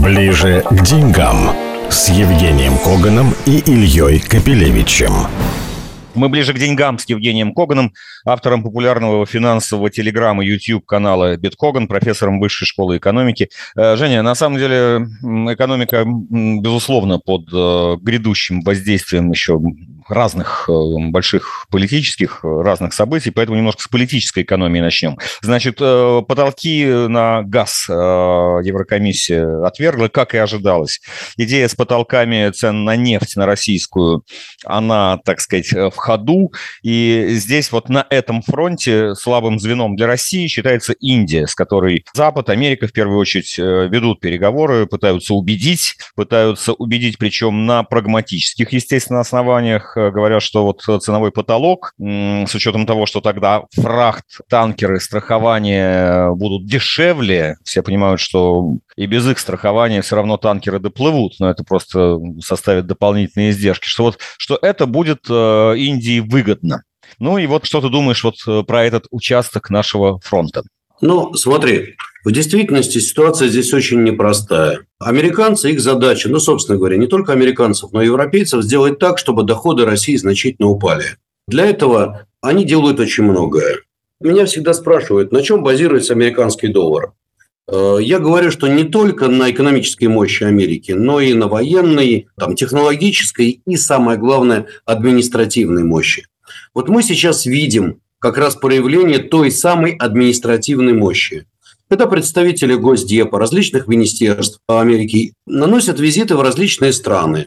Ближе к деньгам с Евгением Коганом и Ильей Капелевичем. Мы ближе к деньгам с Евгением Коганом, автором популярного финансового телеграмма YouTube канала Биткоган, профессором Высшей школы экономики. Э, Женя, на самом деле экономика, безусловно, под э, грядущим воздействием еще разных э, больших политических разных событий, поэтому немножко с политической экономии начнем. Значит, потолки на газ Еврокомиссия отвергла, как и ожидалось. Идея с потолками цен на нефть, на российскую, она, так сказать, в ходу. И здесь вот на этом фронте слабым звеном для России считается Индия, с которой Запад, Америка в первую очередь э, ведут переговоры, пытаются убедить, пытаются убедить, причем на прагматических, естественно, основаниях. Э, говорят, что вот ценовой потолок, с учетом того, что тогда фрахт, танкеры, страхование будут дешевле, все понимают, что и без их страхования все равно танкеры доплывут, но это просто составит дополнительные издержки, что вот что это будет э, Индии выгодно. Ну и вот что ты думаешь вот э, про этот участок нашего фронта? Ну, смотри, в действительности ситуация здесь очень непростая. Американцы, их задача, ну, собственно говоря, не только американцев, но и европейцев, сделать так, чтобы доходы России значительно упали. Для этого они делают очень многое. Меня всегда спрашивают, на чем базируется американский доллар. Э, я говорю, что не только на экономической мощи Америки, но и на военной, там, технологической и, самое главное, административной мощи. Вот мы сейчас видим как раз проявление той самой административной мощи. Это представители Госдепа, различных министерств Америки наносят визиты в различные страны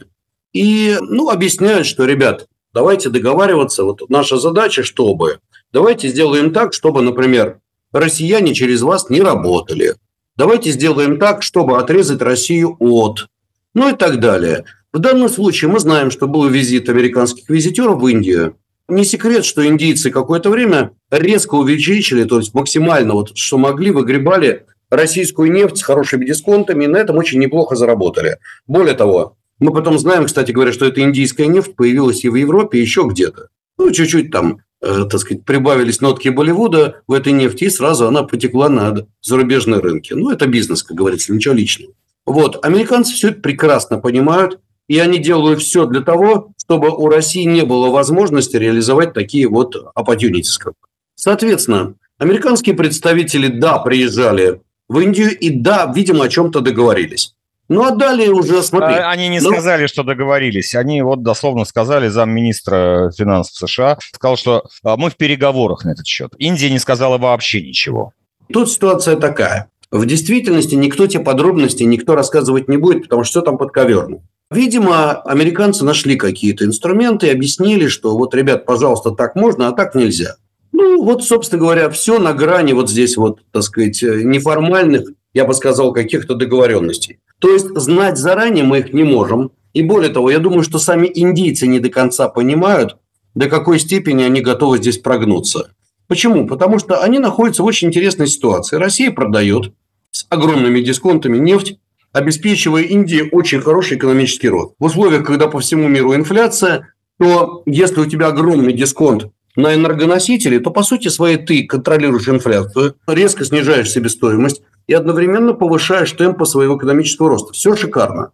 и ну, объясняют, что, ребят, давайте договариваться, вот наша задача, чтобы, давайте сделаем так, чтобы, например, россияне через вас не работали, Давайте сделаем так, чтобы отрезать Россию от. Ну и так далее. В данном случае мы знаем, что был визит американских визитеров в Индию. Не секрет, что индийцы какое-то время резко увеличили, то есть максимально, вот, что могли, выгребали российскую нефть с хорошими дисконтами, и на этом очень неплохо заработали. Более того, мы потом знаем, кстати говоря, что эта индийская нефть появилась и в Европе, и еще где-то. Ну, чуть-чуть там Э, так сказать, прибавились нотки Болливуда в этой нефти, и сразу она потекла на зарубежные рынки. Ну, это бизнес, как говорится, ничего личного. Вот, американцы все это прекрасно понимают, и они делают все для того, чтобы у России не было возможности реализовать такие вот opportunities. Соответственно, американские представители, да, приезжали в Индию, и да, видимо, о чем-то договорились. Ну, а далее уже, смотри. А, они не ну... сказали, что договорились. Они вот дословно сказали, замминистра финансов США сказал, что а, мы в переговорах на этот счет. Индия не сказала вообще ничего. Тут ситуация такая. В действительности никто те подробности никто рассказывать не будет, потому что все там подковерно. Видимо, американцы нашли какие-то инструменты и объяснили, что вот, ребят, пожалуйста, так можно, а так нельзя. Ну, вот, собственно говоря, все на грани вот здесь вот, так сказать, неформальных, я бы сказал, каких-то договоренностей. То есть знать заранее мы их не можем. И более того, я думаю, что сами индийцы не до конца понимают, до какой степени они готовы здесь прогнуться. Почему? Потому что они находятся в очень интересной ситуации. Россия продает с огромными дисконтами нефть, обеспечивая Индии очень хороший экономический рост. В условиях, когда по всему миру инфляция, то если у тебя огромный дисконт на энергоносители, то по сути своей ты контролируешь инфляцию, резко снижаешь себестоимость, и одновременно повышаешь темпы своего экономического роста. Все шикарно.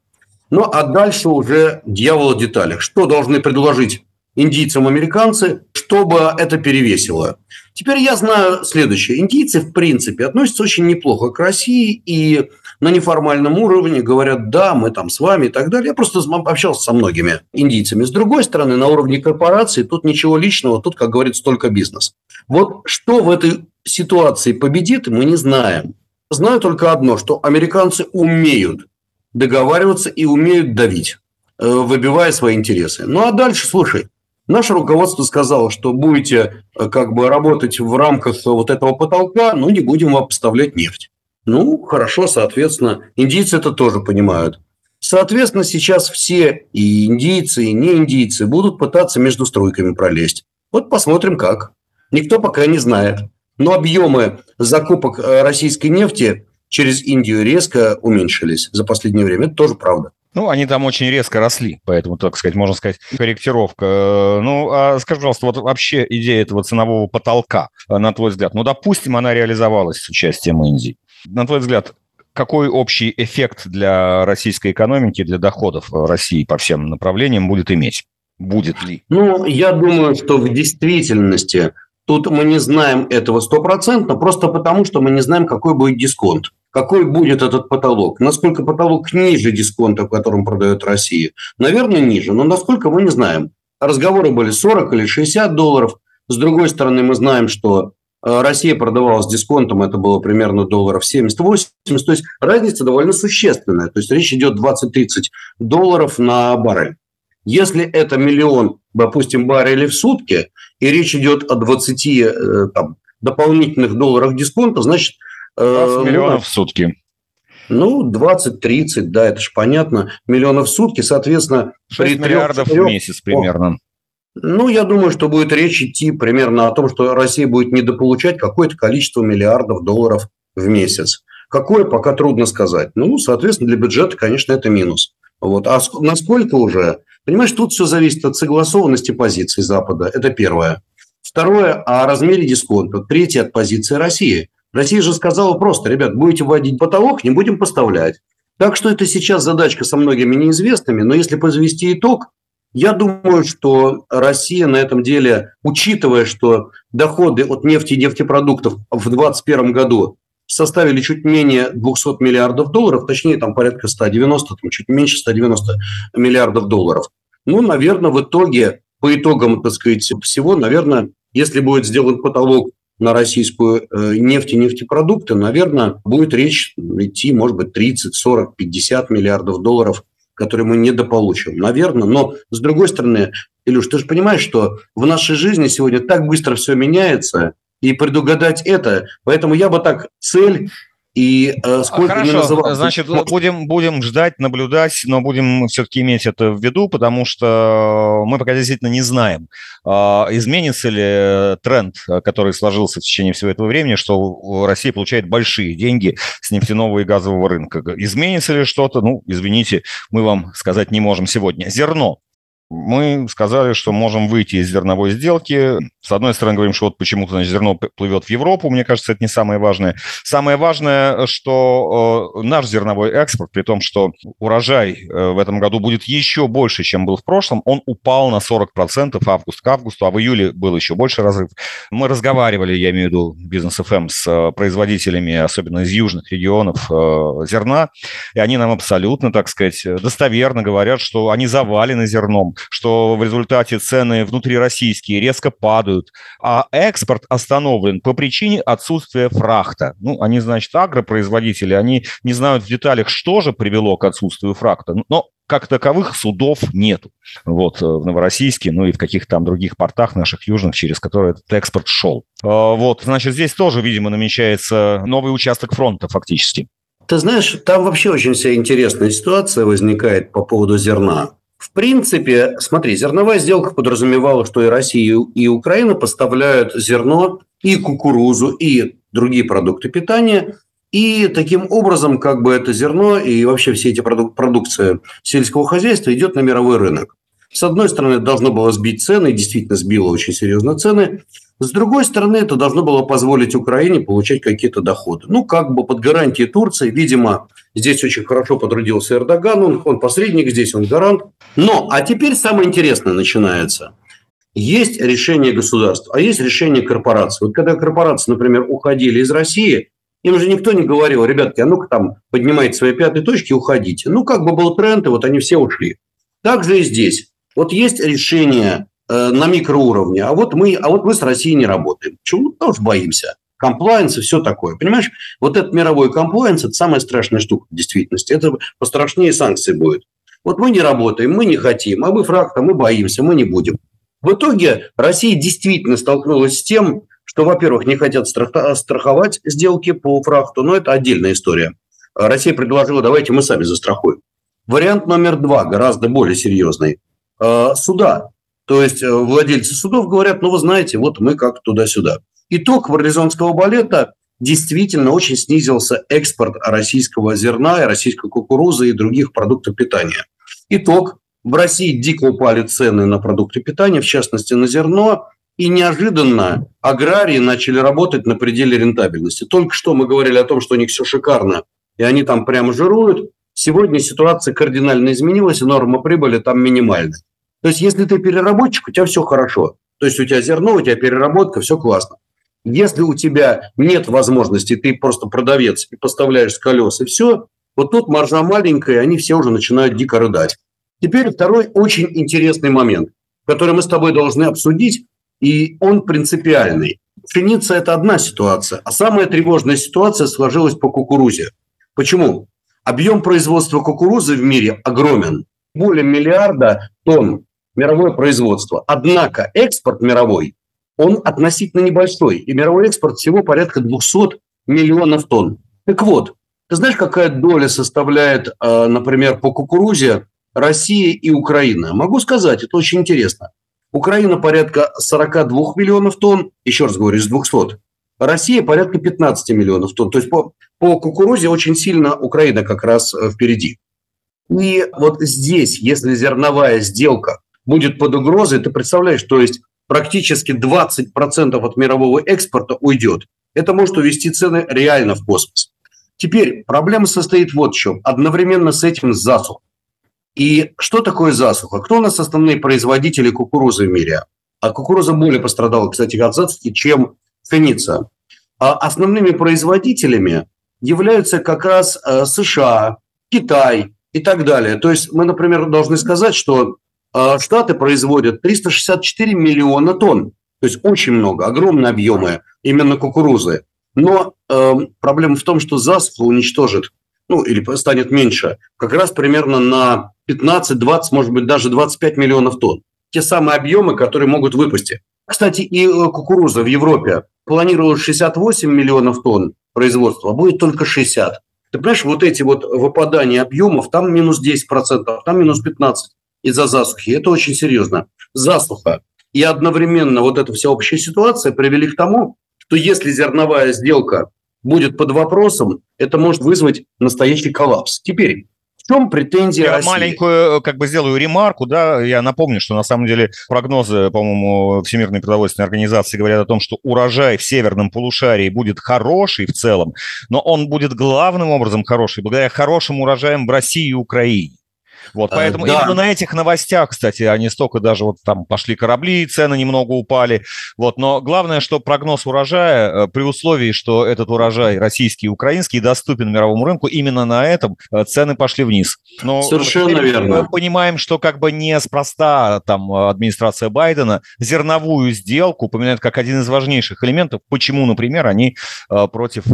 Ну, а дальше уже дьявол в деталях. Что должны предложить индийцам американцы, чтобы это перевесило? Теперь я знаю следующее. Индийцы, в принципе, относятся очень неплохо к России и на неформальном уровне говорят, да, мы там с вами и так далее. Я просто общался со многими индийцами. С другой стороны, на уровне корпорации тут ничего личного, тут, как говорится, только бизнес. Вот что в этой ситуации победит, мы не знаем. Знаю только одно, что американцы умеют договариваться и умеют давить, э, выбивая свои интересы. Ну а дальше, слушай, наше руководство сказало, что будете э, как бы работать в рамках вот этого потолка, но не будем вам поставлять нефть. Ну, хорошо, соответственно, индийцы это тоже понимают. Соответственно, сейчас все и индийцы, и не индийцы будут пытаться между струйками пролезть. Вот посмотрим как. Никто пока не знает. Но объемы закупок э, российской нефти через Индию резко уменьшились за последнее время. Это тоже правда. Ну, они там очень резко росли, поэтому, так сказать, можно сказать, корректировка. Э, ну, а скажи, пожалуйста, вот вообще идея этого ценового потолка, э, на твой взгляд, ну, допустим, она реализовалась с участием Индии. На твой взгляд, какой общий эффект для российской экономики, для доходов России по всем направлениям будет иметь? Будет ли? Ну, я думаю, что в действительности тут мы не знаем этого стопроцентно, просто потому, что мы не знаем, какой будет дисконт какой будет этот потолок. Насколько потолок ниже дисконта, в котором продает Россия? Наверное, ниже, но насколько мы не знаем. Разговоры были 40 или 60 долларов. С другой стороны, мы знаем, что Россия продавала с дисконтом, это было примерно долларов 70-80, то есть разница довольно существенная. То есть речь идет 20-30 долларов на баррель. Если это миллион, допустим, баррелей в сутки, и речь идет о 20 э, там, дополнительных долларах дисконта, значит, 20 э, миллионов ну, в сутки. Ну, 20-30, да, это же понятно. Миллионов в сутки, соответственно... 6 миллиардов 3, в месяц примерно. Ну, я думаю, что будет речь идти примерно о том, что Россия будет недополучать какое-то количество миллиардов долларов в месяц. Какое, пока трудно сказать. Ну, соответственно, для бюджета, конечно, это минус. Вот. А насколько уже? Понимаешь, тут все зависит от согласованности позиций Запада. Это первое. Второе, о размере дисконта. Третье, от позиции России. Россия же сказала просто, ребят, будете вводить потолок, не будем поставлять. Так что это сейчас задачка со многими неизвестными, но если подвести итог, я думаю, что Россия на этом деле, учитывая, что доходы от нефти и нефтепродуктов в 2021 году составили чуть менее 200 миллиардов долларов, точнее там порядка 190, там чуть меньше 190 миллиардов долларов. Ну, наверное, в итоге, по итогам, так сказать, всего, наверное, если будет сделан потолок на российскую э, нефть и нефтепродукты, наверное, будет речь идти, может быть, 30, 40, 50 миллиардов долларов, которые мы недополучим. Наверное, но с другой стороны, Илюш, ты же понимаешь, что в нашей жизни сегодня так быстро все меняется, и предугадать это, поэтому я бы так цель и э, сколько Хорошо, не называл... значит, будем, будем ждать, наблюдать, но будем все-таки иметь это в виду, потому что мы пока действительно не знаем, э, изменится ли тренд, который сложился в течение всего этого времени, что Россия получает большие деньги с нефтяного и газового рынка. Изменится ли что-то? Ну, извините, мы вам сказать не можем сегодня. Зерно мы сказали, что можем выйти из зерновой сделки. С одной стороны, говорим, что вот почему-то значит, зерно плывет в Европу. Мне кажется, это не самое важное. Самое важное, что э, наш зерновой экспорт, при том, что урожай э, в этом году будет еще больше, чем был в прошлом, он упал на 40% август к августу, а в июле был еще больше разрыв. Мы разговаривали, я имею в виду бизнес FM, эм, с э, производителями, особенно из южных регионов э, зерна, и они нам абсолютно, так сказать, достоверно говорят, что они завалены зерном что в результате цены внутрироссийские резко падают, а экспорт остановлен по причине отсутствия фрахта. Ну, они, значит, агропроизводители, они не знают в деталях, что же привело к отсутствию фрахта, но как таковых судов нету. Вот э, в Новороссийске, ну и в каких-то там других портах наших южных, через которые этот экспорт шел. А, вот, значит, здесь тоже, видимо, намечается новый участок фронта фактически. Ты знаешь, там вообще очень вся интересная ситуация возникает по поводу зерна. В принципе, смотри, зерновая сделка подразумевала, что и Россия, и Украина поставляют зерно, и кукурузу, и другие продукты питания. И таким образом, как бы это зерно и вообще все эти продук- продукция сельского хозяйства идет на мировой рынок. С одной стороны, должно было сбить цены, и действительно сбило очень серьезно цены. С другой стороны, это должно было позволить Украине получать какие-то доходы. Ну, как бы под гарантией Турции, видимо, здесь очень хорошо потрудился Эрдоган, он, он посредник, здесь он гарант. Но, а теперь самое интересное начинается. Есть решение государства, а есть решение корпорации. Вот когда корпорации, например, уходили из России, им же никто не говорил, ребятки, а ну-ка там поднимайте свои пятые точки и уходите. Ну, как бы был тренд, и вот они все ушли. Так же и здесь. Вот есть решение Э, на микроуровне, а вот мы, а вот мы с Россией не работаем. Почему? Ну, потому что боимся. Комплайенс и все такое. Понимаешь, вот этот мировой комплайенс – это самая страшная штука в действительности. Это пострашнее санкции будет. Вот мы не работаем, мы не хотим, а мы фракта, мы боимся, мы не будем. В итоге Россия действительно столкнулась с тем, что, во-первых, не хотят страховать сделки по фрахту, но это отдельная история. Россия предложила, давайте мы сами застрахуем. Вариант номер два, гораздо более серьезный. Э, суда. То есть э, владельцы судов говорят, ну вы знаете, вот мы как туда-сюда. Итог варлизонского балета действительно очень снизился экспорт российского зерна и российской кукурузы и других продуктов питания. Итог. В России дико упали цены на продукты питания, в частности на зерно, и неожиданно аграрии начали работать на пределе рентабельности. Только что мы говорили о том, что у них все шикарно и они там прямо жируют. Сегодня ситуация кардинально изменилась, и норма прибыли там минимальная. То есть, если ты переработчик, у тебя все хорошо. То есть, у тебя зерно, у тебя переработка, все классно. Если у тебя нет возможности, ты просто продавец и поставляешь с колес, и все, вот тут маржа маленькая, и они все уже начинают дико рыдать. Теперь второй очень интересный момент, который мы с тобой должны обсудить, и он принципиальный. Пшеница – это одна ситуация, а самая тревожная ситуация сложилась по кукурузе. Почему? Объем производства кукурузы в мире огромен. Более миллиарда тонн мировое производство. Однако экспорт мировой, он относительно небольшой. И мировой экспорт всего порядка 200 миллионов тонн. Так вот, ты знаешь, какая доля составляет, э, например, по кукурузе Россия и Украина? Могу сказать, это очень интересно. Украина порядка 42 миллионов тонн, еще раз говорю, из 200. Россия порядка 15 миллионов тонн. То есть по, по кукурузе очень сильно Украина как раз э, впереди. И вот здесь, если зерновая сделка будет под угрозой, ты представляешь, то есть практически 20% от мирового экспорта уйдет. Это может увести цены реально в космос. Теперь проблема состоит вот в чем. Одновременно с этим засуха. И что такое засуха? Кто у нас основные производители кукурузы в мире? А кукуруза более пострадала, кстати, от засухи, чем пшеница. А основными производителями являются как раз э, США, Китай и так далее. То есть мы, например, должны сказать, что э, Штаты производят 364 миллиона тонн. То есть очень много, огромные объемы именно кукурузы. Но э, проблема в том, что засуха уничтожит, ну или станет меньше, как раз примерно на 15, 20, может быть, даже 25 миллионов тонн. Те самые объемы, которые могут выпустить. Кстати, и э, кукуруза в Европе планировалось 68 миллионов тонн производства, а будет только 60. Ты понимаешь, вот эти вот выпадания объемов, там минус 10%, там минус 15% из-за засухи. Это очень серьезно. Засуха и одновременно вот эта вся общая ситуация привели к тому, что если зерновая сделка будет под вопросом, это может вызвать настоящий коллапс. Теперь, чем претензия Я России? маленькую, как бы сделаю ремарку, да, я напомню, что на самом деле прогнозы, по-моему, Всемирной продовольственной организации говорят о том, что урожай в северном полушарии будет хороший в целом, но он будет главным образом хороший благодаря хорошим урожаям в России и Украине. Вот, э, поэтому да. именно на этих новостях, кстати, они столько даже вот там пошли корабли, цены немного упали. Вот, но главное, что прогноз урожая э, при условии, что этот урожай российский и украинский доступен мировому рынку, именно на этом э, цены пошли вниз. Но Совершенно верно. Мы понимаем, что как бы неспроста там администрация Байдена зерновую сделку упоминает как один из важнейших элементов, почему, например, они против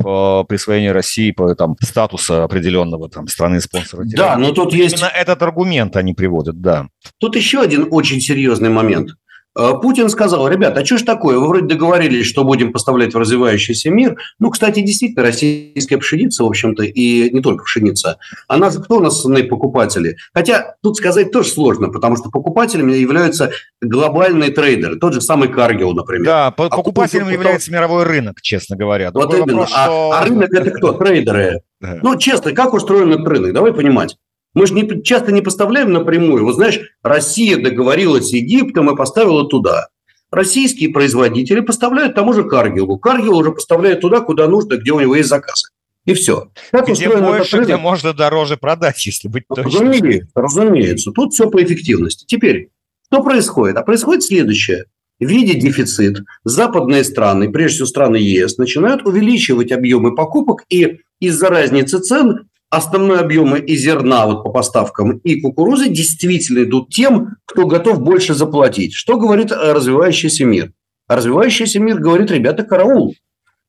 присвоения России там статуса определенного там страны-спонсора. Да, но тут есть... Именно этот аргумент они приводят, да. Тут еще один очень серьезный момент. Э, Путин сказал, ребята, а что ж такое? Вы вроде договорились, что будем поставлять в развивающийся мир. Ну, кстати, действительно, российская пшеница, в общем-то, и не только пшеница. Она кто у нас основные покупатели? Хотя тут сказать тоже сложно, потому что покупателями являются глобальные трейдеры. Тот же самый Каргил, например. Да, а покупателем потом... является мировой рынок, честно говоря. Вот Другой именно. Вопрос, а, что... а рынок – это кто? Трейдеры. Да. Ну, честно, как устроен этот рынок? Давай понимать. Мы же не, часто не поставляем напрямую. Вот знаешь, Россия договорилась с Египтом и поставила туда. Российские производители поставляют тому же Каргилу. Каргил уже поставляет туда, куда нужно, где у него есть заказы. И все. Как где больше, где можно дороже продать, если быть точным. Разумеется, разумеется. Тут все по эффективности. Теперь, что происходит? А происходит следующее. Видя дефицит, западные страны, прежде всего страны ЕС, начинают увеличивать объемы покупок, и из-за разницы цен основные объемы и зерна вот по поставкам, и кукурузы действительно идут тем, кто готов больше заплатить. Что говорит развивающийся мир? развивающийся мир говорит, ребята, караул.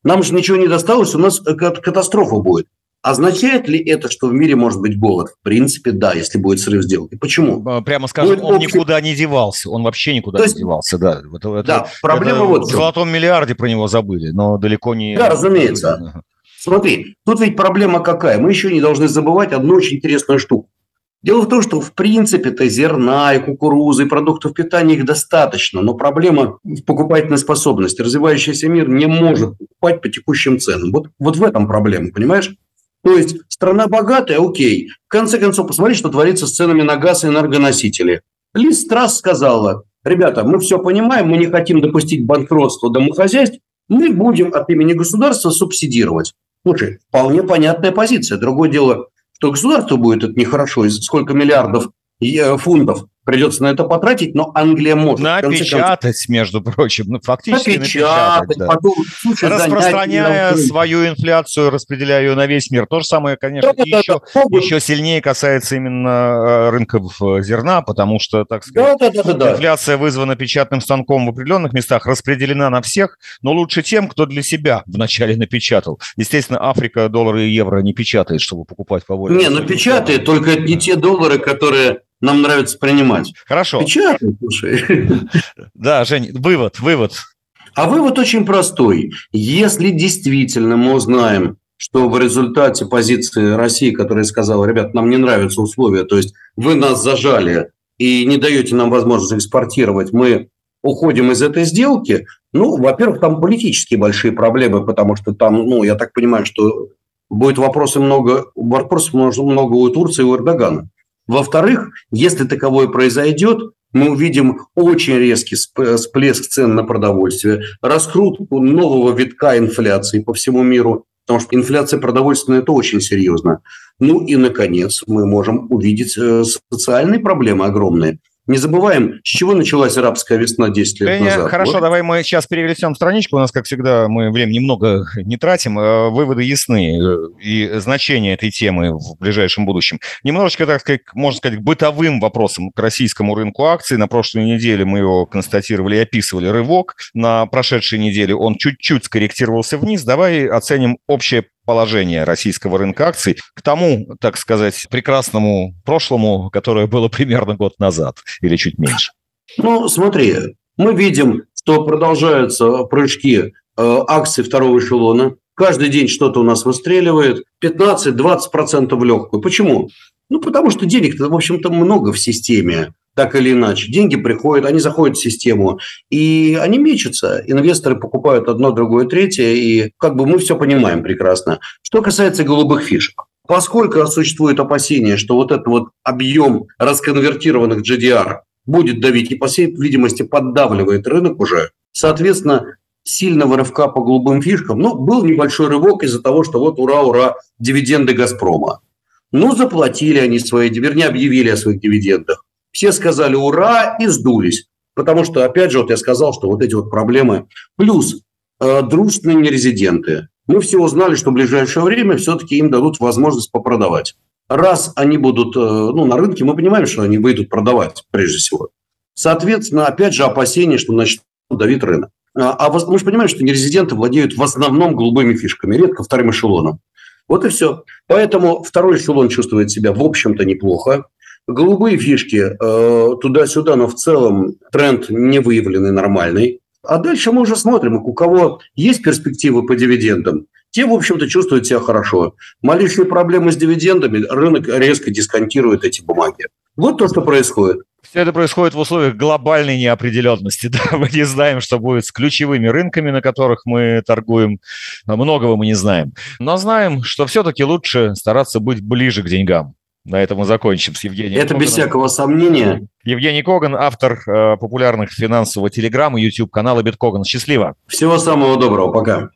Нам же ничего не досталось, у нас катастрофа будет. Означает ли это, что в мире может быть голод? В принципе, да, если будет срыв сделки. Почему? Прямо скажем, будет он общий... никуда не девался. Он вообще никуда есть, не девался, да. Вот, да, это, проблема это вот в золотом миллиарде про него забыли, но далеко не... Да, разумеется. Смотри, тут ведь проблема какая? Мы еще не должны забывать одну очень интересную штуку. Дело в том, что в принципе-то зерна и кукурузы, и продуктов питания их достаточно, но проблема в покупательной способности. Развивающийся мир не может покупать по текущим ценам. Вот, вот в этом проблема, понимаешь? То есть страна богатая, окей. В конце концов, посмотри, что творится с ценами на газ и энергоносители. Лиз Страс сказала, ребята, мы все понимаем, мы не хотим допустить банкротства домохозяйств, мы будем от имени государства субсидировать. Слушай, вполне понятная позиция. Другое дело, что государству будет это нехорошо, сколько миллиардов э, фунтов придется на это потратить, но Англия может. Напечатать, между прочим, ну, фактически напечатать. напечатать да. потом, слушай, Распространяя занять, свою инфляцию, распределяя ее на весь мир. То же самое, конечно, да, еще, да, да. еще сильнее касается именно э, рынков э, зерна, потому что, так сказать, да, да, да, да, инфляция вызвана печатным станком в определенных местах, распределена на всех, но лучше тем, кто для себя вначале напечатал. Естественно, Африка доллары и евро не печатает, чтобы покупать по воле. Не, ну печатает, только это не те доллары, которые нам нравится принимать. Хорошо. Печатай, слушай. Да, Жень, вывод, вывод. А вывод очень простой. Если действительно мы узнаем, что в результате позиции России, которая сказала, ребят, нам не нравятся условия, то есть вы нас зажали и не даете нам возможность экспортировать, мы уходим из этой сделки, ну, во-первых, там политические большие проблемы, потому что там, ну, я так понимаю, что будет вопросы много, вопросов много у Турции и у Эрдогана. Во-вторых, если таковое произойдет, мы увидим очень резкий всплеск цен на продовольствие, раскрутку нового витка инфляции по всему миру, потому что инфляция продовольственная – это очень серьезно. Ну и, наконец, мы можем увидеть э, социальные проблемы огромные – не забываем, с чего началась арабская весна 10 лет Женя, назад. Хорошо, вот. давай мы сейчас переведем страничку. У нас, как всегда, мы времени много не тратим. Э, выводы ясны э, и значение этой темы в ближайшем будущем. Немножечко, так сказать, можно сказать, бытовым вопросом к российскому рынку акций. На прошлой неделе мы его констатировали и описывали рывок. На прошедшей неделе он чуть-чуть скорректировался вниз. Давай оценим общее положение российского рынка акций к тому, так сказать, прекрасному прошлому, которое было примерно год назад или чуть меньше? Ну, смотри, мы видим, что продолжаются прыжки э, акций второго эшелона. Каждый день что-то у нас выстреливает. 15-20% в легкую. Почему? Ну, потому что денег-то, в общем-то, много в системе так или иначе. Деньги приходят, они заходят в систему, и они мечутся. Инвесторы покупают одно, другое, третье, и как бы мы все понимаем прекрасно. Что касается голубых фишек. Поскольку существует опасение, что вот этот вот объем расконвертированных GDR будет давить и, по всей видимости, поддавливает рынок уже, соответственно, сильного рывка по голубым фишкам, ну, был небольшой рывок из-за того, что вот ура-ура, дивиденды «Газпрома». Ну, заплатили они свои, вернее, объявили о своих дивидендах. Все сказали «ура» и сдулись. Потому что, опять же, вот я сказал, что вот эти вот проблемы. Плюс э, дружественные нерезиденты. Мы все узнали, что в ближайшее время все-таки им дадут возможность попродавать. Раз они будут э, ну, на рынке, мы понимаем, что они выйдут продавать прежде всего. Соответственно, опять же, опасение, что начнут давить рынок. А, а мы же понимаем, что нерезиденты владеют в основном голубыми фишками, редко вторым эшелоном. Вот и все. Поэтому второй эшелон чувствует себя, в общем-то, неплохо. Голубые фишки э, туда-сюда, но в целом тренд не выявленный нормальный. А дальше мы уже смотрим, у кого есть перспективы по дивидендам, те, в общем-то, чувствуют себя хорошо. Малейшие проблемы с дивидендами, рынок резко дисконтирует эти бумаги. Вот то, что происходит. Все это происходит в условиях глобальной неопределенности. Да? Мы не знаем, что будет с ключевыми рынками, на которых мы торгуем. Многого мы не знаем. Но знаем, что все-таки лучше стараться быть ближе к деньгам. На этом мы закончим с Евгением Это Коганом. без всякого сомнения. Евгений Коган, автор э, популярных финансового телеграмма, YouTube-канала Биткоган. Счастливо. Всего самого доброго. Пока.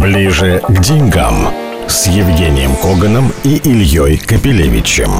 Ближе к деньгам с Евгением Коганом и Ильей Капелевичем.